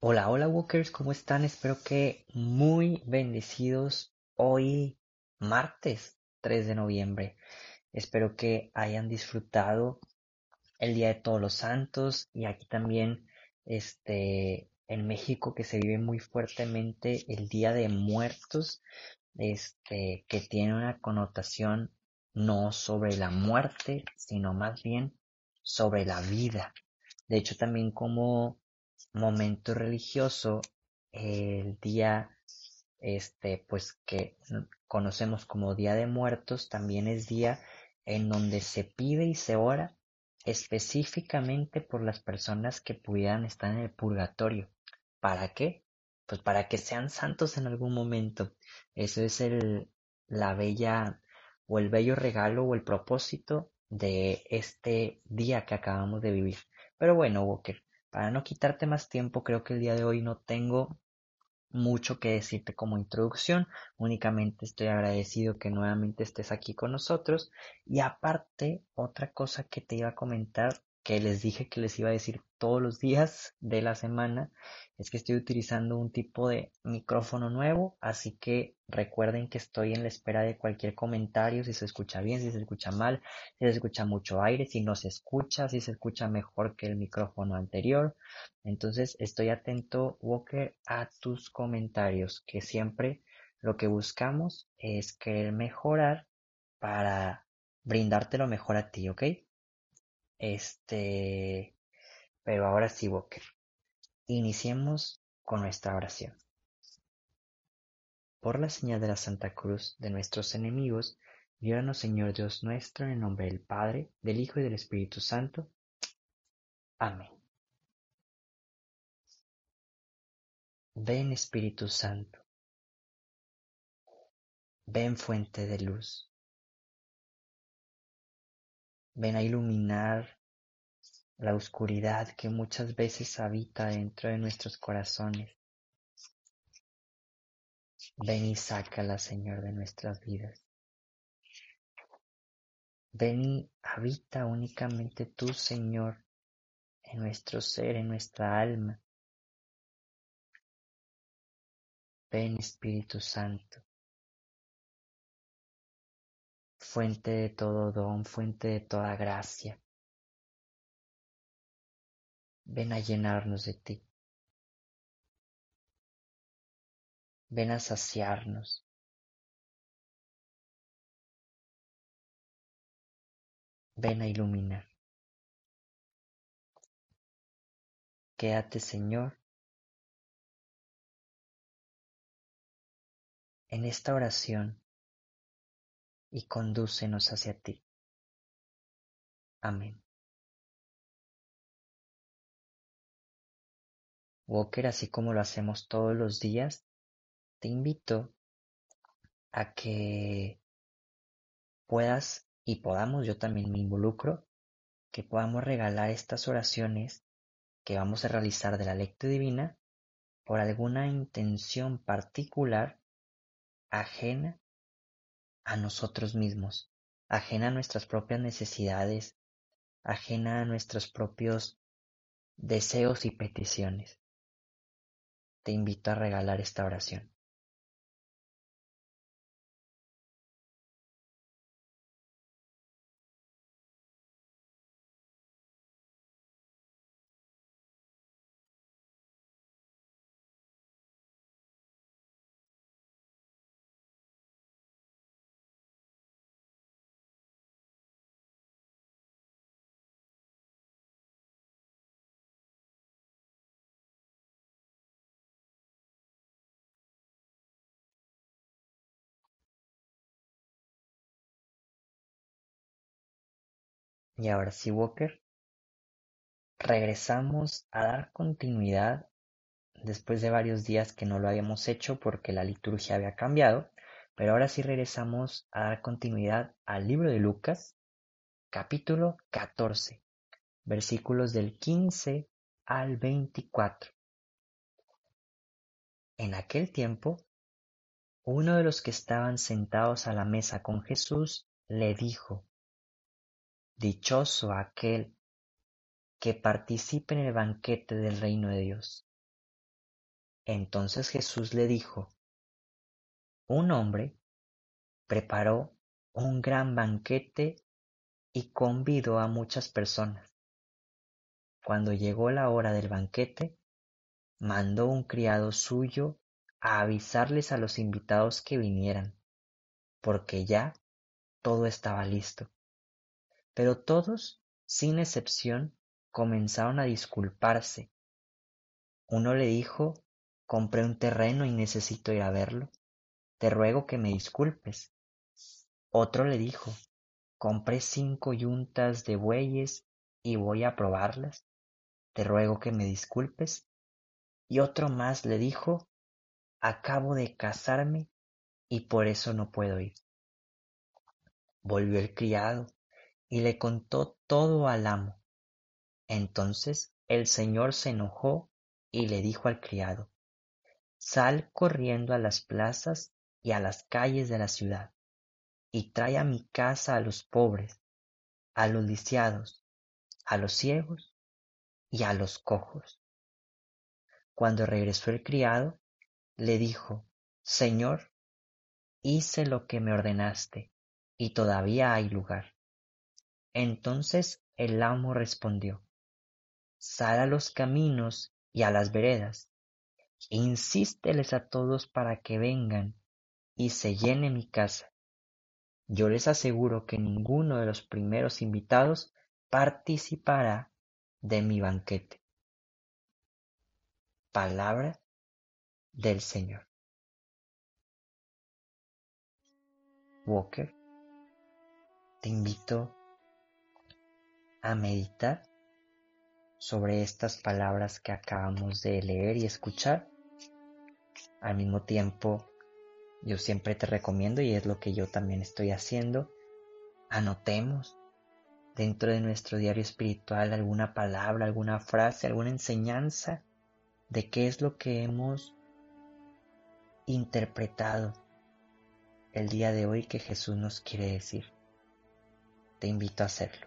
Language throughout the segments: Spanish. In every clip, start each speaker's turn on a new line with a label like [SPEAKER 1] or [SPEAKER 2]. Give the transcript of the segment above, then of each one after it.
[SPEAKER 1] Hola, hola Walkers, ¿cómo están? Espero que muy bendecidos hoy martes 3 de noviembre. Espero que hayan disfrutado el Día de Todos los Santos y aquí también este en México que se vive muy fuertemente el Día de Muertos, este que tiene una connotación no sobre la muerte, sino más bien sobre la vida. De hecho también como momento religioso, el día este pues que conocemos como Día de Muertos también es día en donde se pide y se ora específicamente por las personas que pudieran estar en el purgatorio. ¿Para qué? Pues para que sean santos en algún momento. Eso es el la bella o el bello regalo o el propósito de este día que acabamos de vivir. Pero bueno, Walker, para no quitarte más tiempo, creo que el día de hoy no tengo mucho que decirte como introducción, únicamente estoy agradecido que nuevamente estés aquí con nosotros. Y aparte otra cosa que te iba a comentar que les dije que les iba a decir todos los días de la semana es que estoy utilizando un tipo de micrófono nuevo, así que recuerden que estoy en la espera de cualquier comentario, si se escucha bien, si se escucha mal, si se escucha mucho aire, si no se escucha, si se escucha mejor que el micrófono anterior. Entonces estoy atento, Walker, a tus comentarios, que siempre lo que buscamos es querer mejorar para brindarte lo mejor a ti, ¿ok? Este, pero ahora sí, Walker. Iniciemos con nuestra oración. Por la señal de la Santa Cruz de nuestros enemigos, líbranos Señor Dios nuestro, en el nombre del Padre, del Hijo y del Espíritu Santo. Amén. Ven Espíritu Santo. Ven fuente de luz. Ven a iluminar la oscuridad que muchas veces habita dentro de nuestros corazones. Ven y sácala, Señor, de nuestras vidas. Ven y habita únicamente tú, Señor, en nuestro ser, en nuestra alma. Ven, Espíritu Santo. Fuente de todo don, fuente de toda gracia. Ven a llenarnos de ti. Ven a saciarnos. Ven a iluminar. Quédate, Señor, en esta oración y condúcenos hacia ti. Amén. Walker, así como lo hacemos todos los días, te invito a que puedas y podamos, yo también me involucro, que podamos regalar estas oraciones que vamos a realizar de la lectura divina por alguna intención particular ajena a nosotros mismos, ajena a nuestras propias necesidades, ajena a nuestros propios deseos y peticiones. Te invito a regalar esta oración. Y ahora sí, Walker, regresamos a dar continuidad después de varios días que no lo habíamos hecho porque la liturgia había cambiado, pero ahora sí regresamos a dar continuidad al libro de Lucas, capítulo 14, versículos del 15 al 24. En aquel tiempo, uno de los que estaban sentados a la mesa con Jesús le dijo, Dichoso aquel que participe en el banquete del reino de Dios. Entonces Jesús le dijo, Un hombre preparó un gran banquete y convidó a muchas personas. Cuando llegó la hora del banquete, mandó un criado suyo a avisarles a los invitados que vinieran, porque ya todo estaba listo. Pero todos, sin excepción, comenzaron a disculparse. Uno le dijo, compré un terreno y necesito ir a verlo. Te ruego que me disculpes. Otro le dijo, compré cinco yuntas de bueyes y voy a probarlas. Te ruego que me disculpes. Y otro más le dijo, acabo de casarme y por eso no puedo ir. Volvió el criado y le contó todo al amo. Entonces el señor se enojó y le dijo al criado, Sal corriendo a las plazas y a las calles de la ciudad, y trae a mi casa a los pobres, a los lisiados, a los ciegos y a los cojos. Cuando regresó el criado, le dijo, Señor, hice lo que me ordenaste, y todavía hay lugar. Entonces el amo respondió, Sal a los caminos y a las veredas, insísteles a todos para que vengan y se llene mi casa. Yo les aseguro que ninguno de los primeros invitados participará de mi banquete. Palabra del Señor. Walker, te invito a meditar sobre estas palabras que acabamos de leer y escuchar. Al mismo tiempo, yo siempre te recomiendo, y es lo que yo también estoy haciendo, anotemos dentro de nuestro diario espiritual alguna palabra, alguna frase, alguna enseñanza de qué es lo que hemos interpretado el día de hoy que Jesús nos quiere decir. Te invito a hacerlo.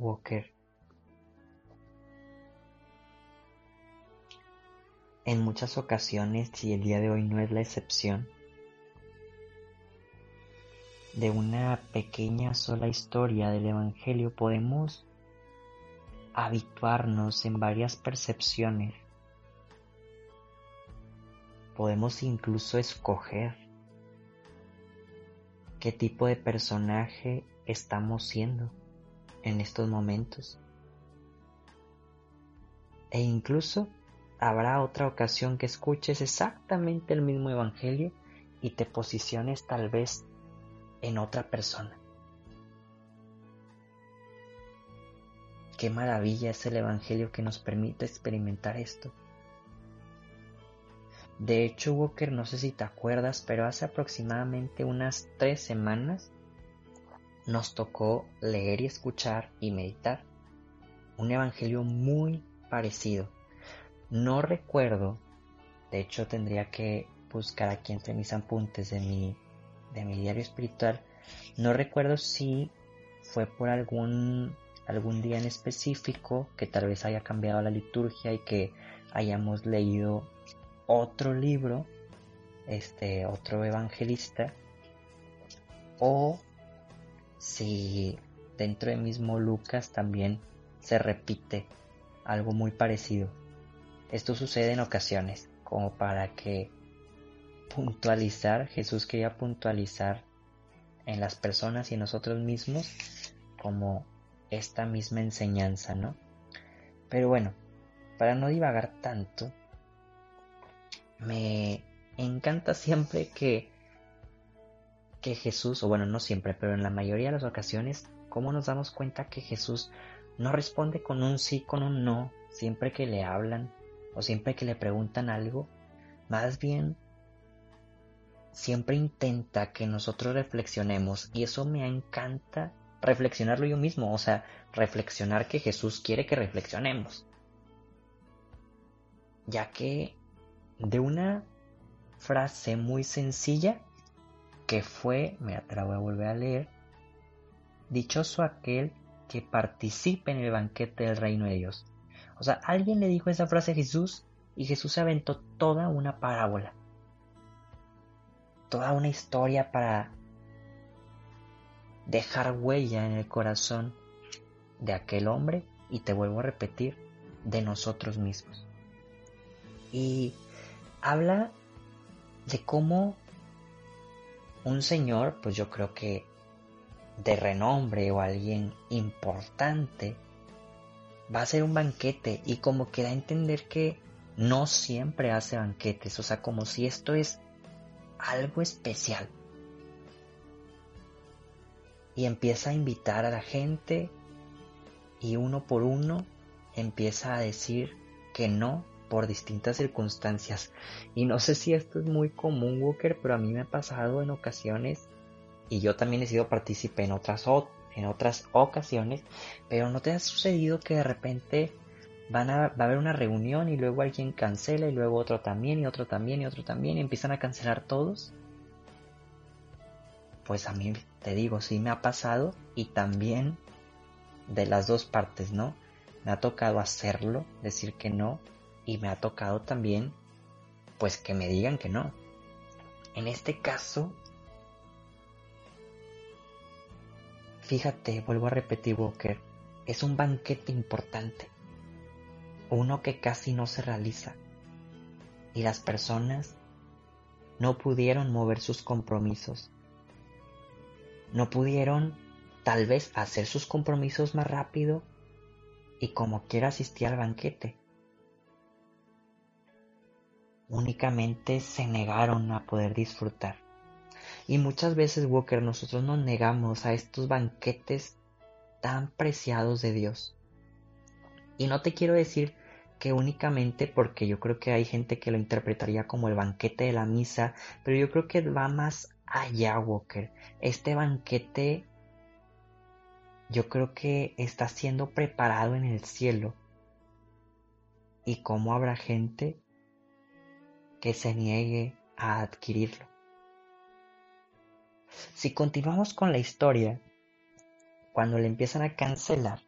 [SPEAKER 1] Walker. En muchas ocasiones, y el día de hoy no es la excepción, de una pequeña sola historia del Evangelio podemos habituarnos en varias percepciones. Podemos incluso escoger qué tipo de personaje estamos siendo en estos momentos. E incluso habrá otra ocasión que escuches exactamente el mismo Evangelio y te posiciones tal vez en otra persona. Qué maravilla es el Evangelio que nos permite experimentar esto. De hecho, Walker, no sé si te acuerdas, pero hace aproximadamente unas tres semanas nos tocó leer y escuchar y meditar un evangelio muy parecido. No recuerdo, de hecho tendría que buscar aquí entre mis apuntes de mi, de mi diario espiritual, no recuerdo si fue por algún, algún día en específico que tal vez haya cambiado la liturgia y que hayamos leído otro libro, este, otro evangelista, o si dentro de mismo Lucas también se repite algo muy parecido. Esto sucede en ocasiones, como para que puntualizar, Jesús quería puntualizar en las personas y nosotros mismos como esta misma enseñanza, ¿no? Pero bueno, para no divagar tanto, me encanta siempre que que Jesús, o bueno, no siempre, pero en la mayoría de las ocasiones, cómo nos damos cuenta que Jesús no responde con un sí, con un no, siempre que le hablan o siempre que le preguntan algo, más bien siempre intenta que nosotros reflexionemos y eso me encanta reflexionarlo yo mismo, o sea, reflexionar que Jesús quiere que reflexionemos. Ya que de una frase muy sencilla que fue, mira, te la voy a volver a leer, dichoso aquel que participe en el banquete del reino de Dios. O sea, alguien le dijo esa frase a Jesús y Jesús aventó toda una parábola toda una historia para dejar huella en el corazón de aquel hombre y te vuelvo a repetir, de nosotros mismos. Y habla de cómo un señor, pues yo creo que de renombre o alguien importante, va a hacer un banquete y como que da a entender que no siempre hace banquetes, o sea, como si esto es algo especial. Y empieza a invitar a la gente y uno por uno empieza a decir que no por distintas circunstancias. Y no sé si esto es muy común, Walker, pero a mí me ha pasado en ocasiones y yo también he sido partícipe en otras, en otras ocasiones, pero ¿no te ha sucedido que de repente van va a haber una reunión y luego alguien cancela y luego otro también y otro también y otro también y empiezan a cancelar todos. Pues a mí te digo, sí me ha pasado y también de las dos partes, ¿no? Me ha tocado hacerlo, decir que no y me ha tocado también pues que me digan que no. En este caso, fíjate, vuelvo a repetir Walker, es un banquete importante uno que casi no se realiza. Y las personas no pudieron mover sus compromisos. No pudieron tal vez hacer sus compromisos más rápido y como quiera asistir al banquete. Únicamente se negaron a poder disfrutar. Y muchas veces, Walker, nosotros nos negamos a estos banquetes tan preciados de Dios. Y no te quiero decir que únicamente porque yo creo que hay gente que lo interpretaría como el banquete de la misa, pero yo creo que va más allá, Walker. Este banquete yo creo que está siendo preparado en el cielo. ¿Y cómo habrá gente que se niegue a adquirirlo? Si continuamos con la historia, cuando le empiezan a cancelar,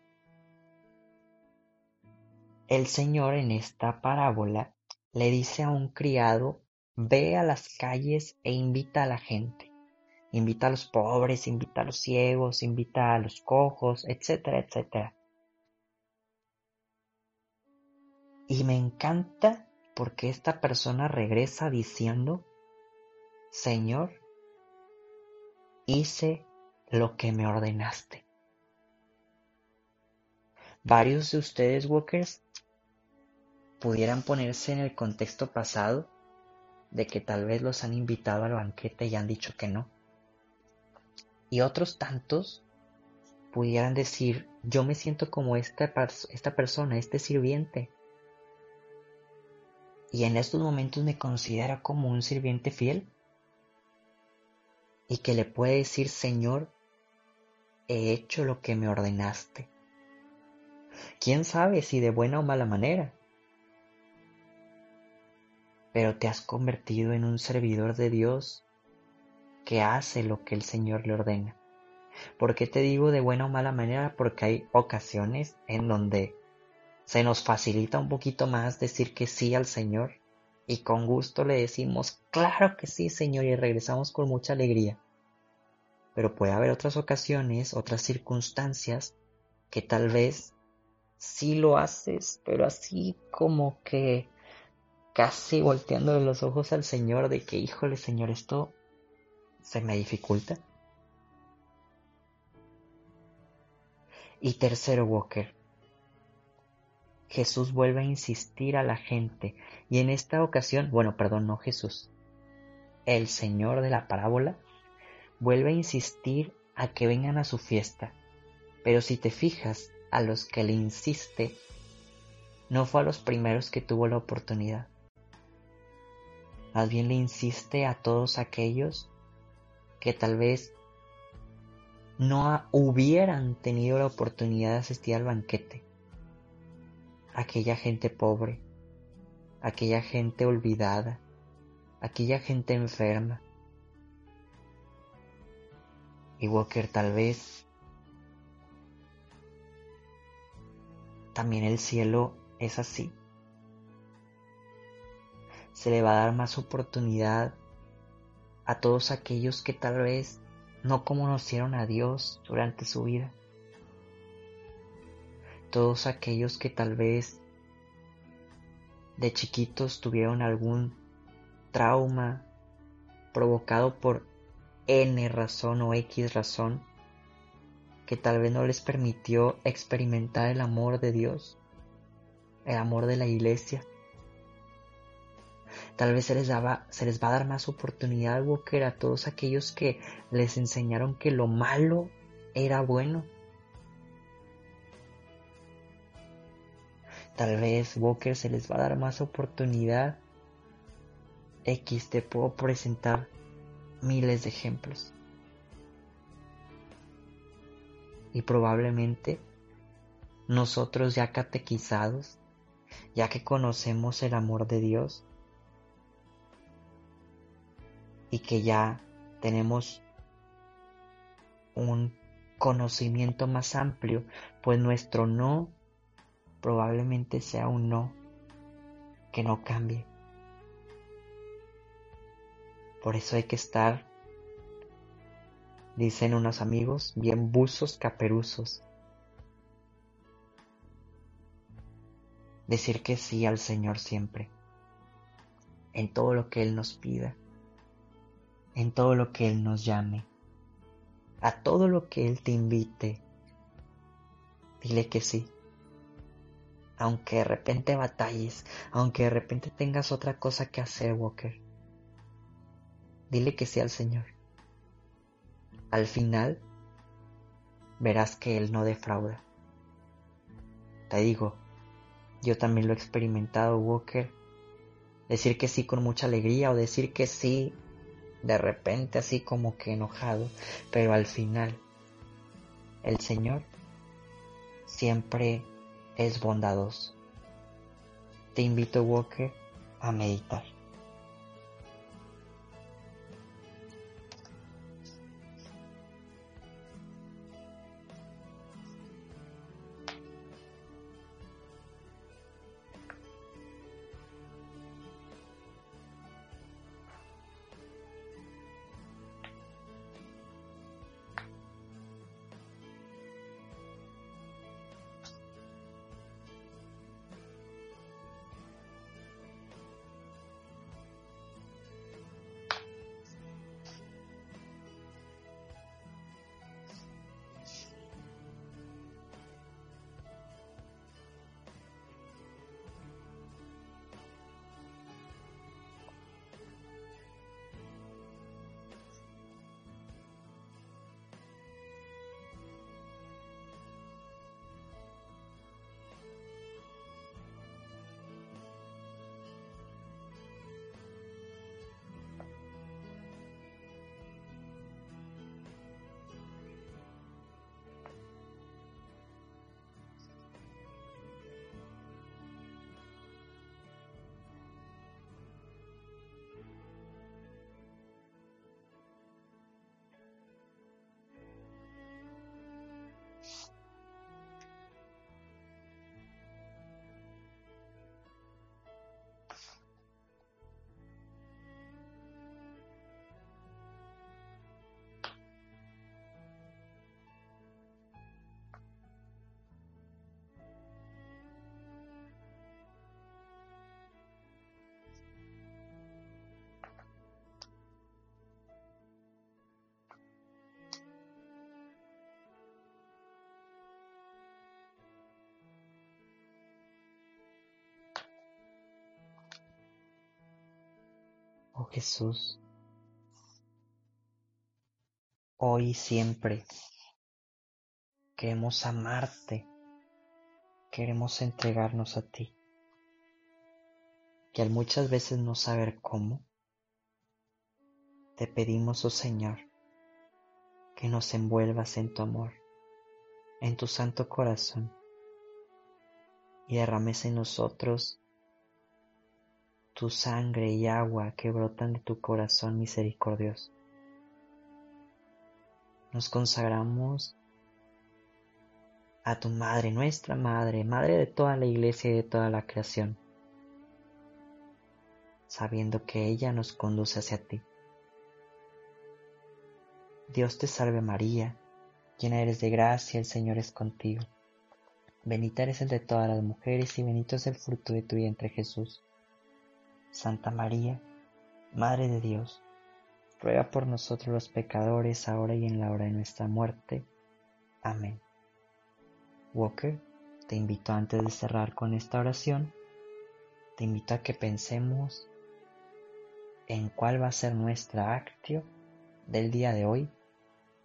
[SPEAKER 1] el Señor en esta parábola le dice a un criado, ve a las calles e invita a la gente. Invita a los pobres, invita a los ciegos, invita a los cojos, etcétera, etcétera. Y me encanta porque esta persona regresa diciendo, Señor, hice lo que me ordenaste. Varios de ustedes, Walkers, pudieran ponerse en el contexto pasado de que tal vez los han invitado al banquete y han dicho que no. Y otros tantos pudieran decir, yo me siento como esta, esta persona, este sirviente, y en estos momentos me considera como un sirviente fiel y que le puede decir, Señor, he hecho lo que me ordenaste. ¿Quién sabe si de buena o mala manera? Pero te has convertido en un servidor de Dios que hace lo que el Señor le ordena. ¿Por qué te digo de buena o mala manera? Porque hay ocasiones en donde se nos facilita un poquito más decir que sí al Señor y con gusto le decimos, claro que sí, Señor, y regresamos con mucha alegría. Pero puede haber otras ocasiones, otras circunstancias que tal vez sí lo haces, pero así como que casi volteando los ojos al Señor de que, híjole, Señor, esto se me dificulta. Y tercero, Walker, Jesús vuelve a insistir a la gente y en esta ocasión, bueno, perdón, no Jesús, el Señor de la parábola vuelve a insistir a que vengan a su fiesta. Pero si te fijas, a los que le insiste, no fue a los primeros que tuvo la oportunidad. Más bien le insiste a todos aquellos que tal vez no hubieran tenido la oportunidad de asistir al banquete aquella gente pobre, aquella gente olvidada, aquella gente enferma. Y Walker tal vez también el cielo es así. Se le va a dar más oportunidad a todos aquellos que tal vez no conocieron a Dios durante su vida todos aquellos que tal vez de chiquitos tuvieron algún trauma provocado por N razón o X razón que tal vez no les permitió experimentar el amor de Dios, el amor de la iglesia. Tal vez se les, daba, se les va a dar más oportunidad, Walker, a todos aquellos que les enseñaron que lo malo era bueno Tal vez Walker se les va a dar más oportunidad. X te puedo presentar miles de ejemplos. Y probablemente nosotros ya catequizados, ya que conocemos el amor de Dios y que ya tenemos un conocimiento más amplio, pues nuestro no probablemente sea un no que no cambie. Por eso hay que estar, dicen unos amigos, bien buzos caperuzos. Decir que sí al Señor siempre, en todo lo que Él nos pida, en todo lo que Él nos llame, a todo lo que Él te invite. Dile que sí aunque de repente batalles, aunque de repente tengas otra cosa que hacer, Walker. Dile que sí al Señor. Al final, verás que Él no defrauda. Te digo, yo también lo he experimentado, Walker. Decir que sí con mucha alegría o decir que sí de repente así como que enojado, pero al final el Señor siempre es bondadoso. Te invito, Walker, a meditar. Jesús, hoy y siempre queremos amarte, queremos entregarnos a ti, que al muchas veces no saber cómo, te pedimos, oh Señor, que nos envuelvas en tu amor, en tu santo corazón, y derrames en nosotros tu sangre y agua que brotan de tu corazón misericordioso. Nos consagramos a tu Madre, nuestra Madre, Madre de toda la Iglesia y de toda la creación, sabiendo que ella nos conduce hacia ti. Dios te salve María, llena eres de gracia, el Señor es contigo. Bendita eres entre todas las mujeres y bendito es el fruto de tu vientre Jesús. Santa María, Madre de Dios, ruega por nosotros los pecadores, ahora y en la hora de nuestra muerte. Amén. Walker, te invito antes de cerrar con esta oración, te invito a que pensemos en cuál va a ser nuestra actio del día de hoy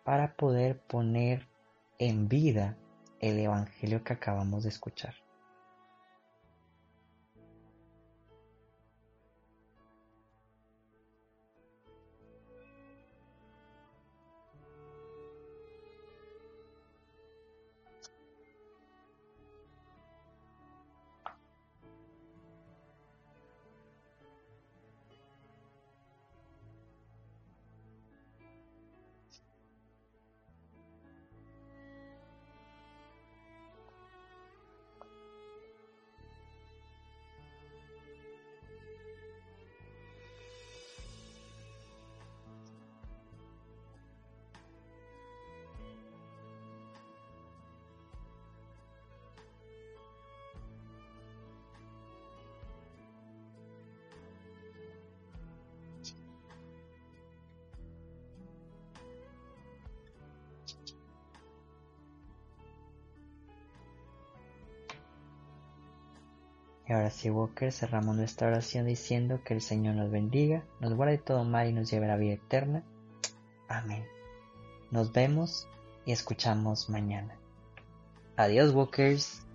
[SPEAKER 1] para poder poner en vida el Evangelio que acabamos de escuchar. Y ahora sí, Walker, cerramos nuestra oración diciendo que el Señor nos bendiga, nos guarde todo mal y nos lleve a la vida eterna. Amén. Nos vemos y escuchamos mañana. Adiós, Walkers.